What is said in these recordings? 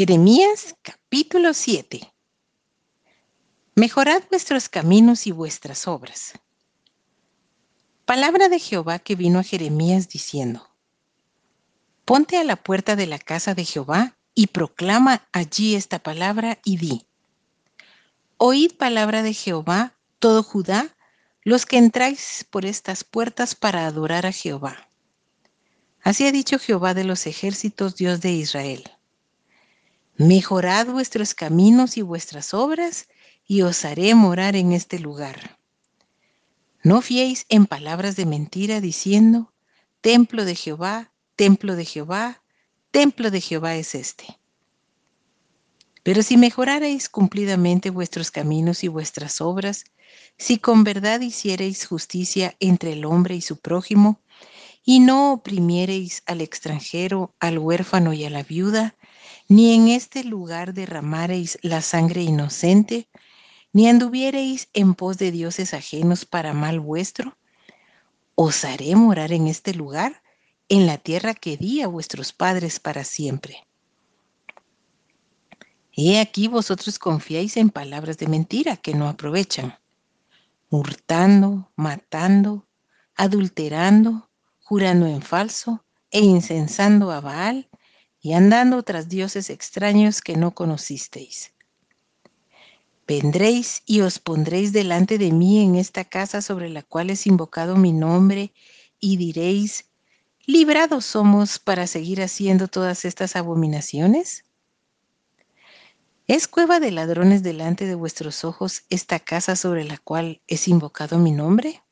Jeremías capítulo 7 Mejorad vuestros caminos y vuestras obras. Palabra de Jehová que vino a Jeremías diciendo, Ponte a la puerta de la casa de Jehová y proclama allí esta palabra y di, Oíd palabra de Jehová, todo Judá, los que entráis por estas puertas para adorar a Jehová. Así ha dicho Jehová de los ejércitos, Dios de Israel. Mejorad vuestros caminos y vuestras obras, y os haré morar en este lugar. No fiéis en palabras de mentira diciendo, templo de Jehová, templo de Jehová, templo de Jehová es este. Pero si mejorareis cumplidamente vuestros caminos y vuestras obras, si con verdad hiciereis justicia entre el hombre y su prójimo, y no oprimiereis al extranjero, al huérfano y a la viuda, ni en este lugar derramareis la sangre inocente, ni anduviereis en pos de dioses ajenos para mal vuestro, os haré morar en este lugar, en la tierra que di a vuestros padres para siempre. He aquí vosotros confiáis en palabras de mentira que no aprovechan, hurtando, matando, adulterando, jurando en falso e incensando a Baal y andando tras dioses extraños que no conocisteis. Vendréis y os pondréis delante de mí en esta casa sobre la cual es invocado mi nombre y diréis, ¿librados somos para seguir haciendo todas estas abominaciones? ¿Es cueva de ladrones delante de vuestros ojos esta casa sobre la cual es invocado mi nombre?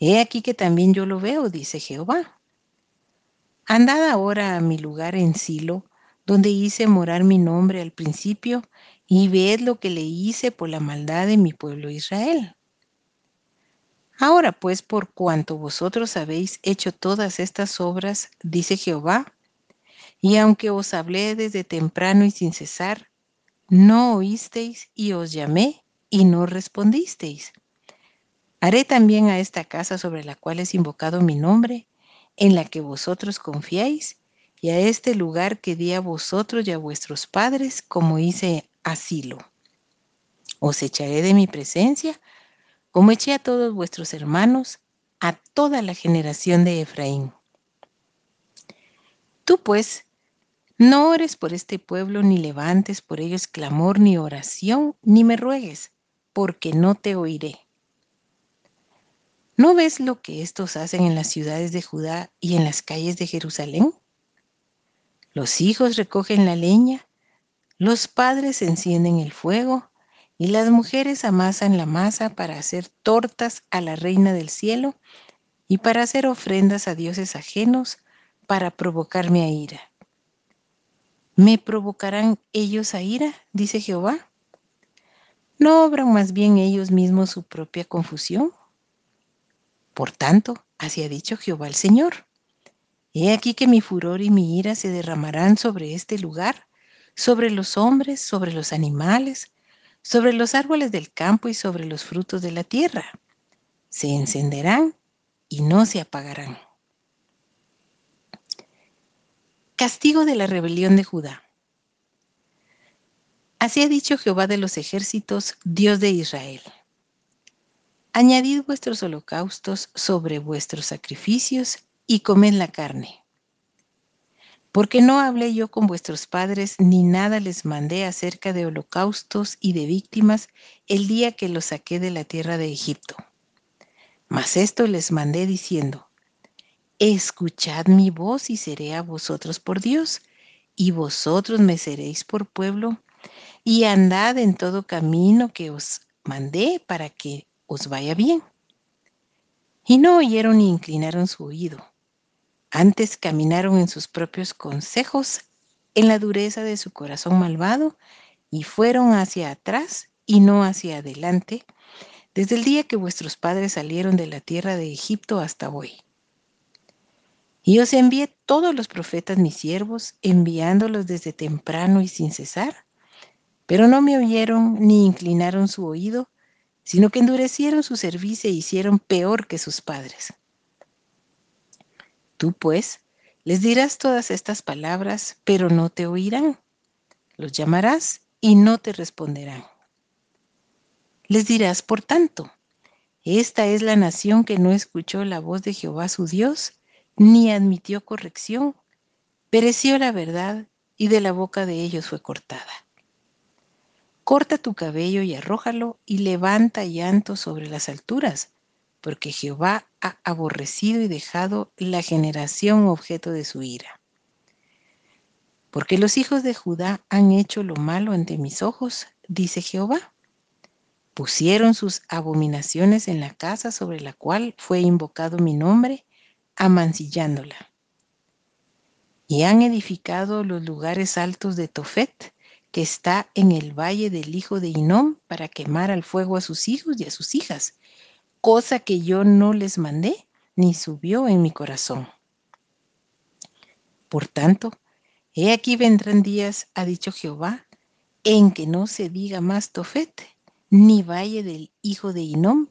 He aquí que también yo lo veo, dice Jehová. Andad ahora a mi lugar en Silo, donde hice morar mi nombre al principio, y ved lo que le hice por la maldad de mi pueblo Israel. Ahora pues, por cuanto vosotros habéis hecho todas estas obras, dice Jehová, y aunque os hablé desde temprano y sin cesar, no oísteis y os llamé y no respondisteis. Haré también a esta casa sobre la cual es invocado mi nombre, en la que vosotros confiáis, y a este lugar que di a vosotros y a vuestros padres, como hice asilo. Os echaré de mi presencia, como eché a todos vuestros hermanos, a toda la generación de Efraín. Tú pues, no ores por este pueblo, ni levantes por ellos clamor, ni oración, ni me ruegues, porque no te oiré. ¿No ves lo que estos hacen en las ciudades de Judá y en las calles de Jerusalén? Los hijos recogen la leña, los padres encienden el fuego y las mujeres amasan la masa para hacer tortas a la reina del cielo y para hacer ofrendas a dioses ajenos para provocarme a ira. ¿Me provocarán ellos a ira? dice Jehová. ¿No obran más bien ellos mismos su propia confusión? Por tanto, así ha dicho Jehová el Señor. He aquí que mi furor y mi ira se derramarán sobre este lugar, sobre los hombres, sobre los animales, sobre los árboles del campo y sobre los frutos de la tierra. Se encenderán y no se apagarán. Castigo de la rebelión de Judá. Así ha dicho Jehová de los ejércitos, Dios de Israel. Añadid vuestros holocaustos sobre vuestros sacrificios y comed la carne. Porque no hablé yo con vuestros padres, ni nada les mandé acerca de holocaustos y de víctimas el día que los saqué de la tierra de Egipto. Mas esto les mandé diciendo, Escuchad mi voz y seré a vosotros por Dios, y vosotros me seréis por pueblo, y andad en todo camino que os mandé para que os vaya bien. Y no oyeron ni inclinaron su oído. Antes caminaron en sus propios consejos, en la dureza de su corazón malvado, y fueron hacia atrás y no hacia adelante, desde el día que vuestros padres salieron de la tierra de Egipto hasta hoy. Y os envié todos los profetas mis siervos, enviándolos desde temprano y sin cesar, pero no me oyeron ni inclinaron su oído, sino que endurecieron su servicio e hicieron peor que sus padres. Tú, pues, les dirás todas estas palabras, pero no te oirán, Los llamarás y no te responderán. Les dirás, por tanto, esta es la nación que no escuchó la voz de Jehová su Dios, ni admitió corrección. Pereció la verdad y de la boca de ellos fue cortada. Corta tu cabello y arrójalo y levanta llanto sobre las alturas, porque Jehová ha aborrecido y dejado la generación objeto de su ira. Porque los hijos de Judá han hecho lo malo ante mis ojos, dice Jehová. Pusieron sus abominaciones en la casa sobre la cual fue invocado mi nombre, amancillándola. Y han edificado los lugares altos de Tofet, que está en el valle del hijo de Inom, para quemar al fuego a sus hijos y a sus hijas, cosa que yo no les mandé, ni subió en mi corazón. Por tanto, he aquí vendrán días, ha dicho Jehová, en que no se diga más Tofet, ni valle del hijo de Inom,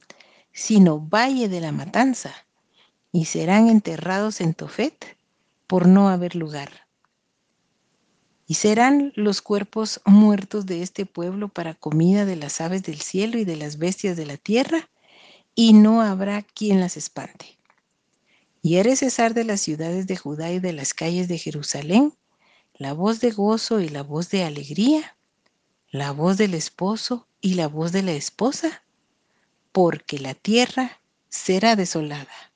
sino valle de la matanza, y serán enterrados en Tofet por no haber lugar. Y serán los cuerpos muertos de este pueblo para comida de las aves del cielo y de las bestias de la tierra, y no habrá quien las espante. Y haré cesar de las ciudades de Judá y de las calles de Jerusalén la voz de gozo y la voz de alegría, la voz del esposo y la voz de la esposa, porque la tierra será desolada.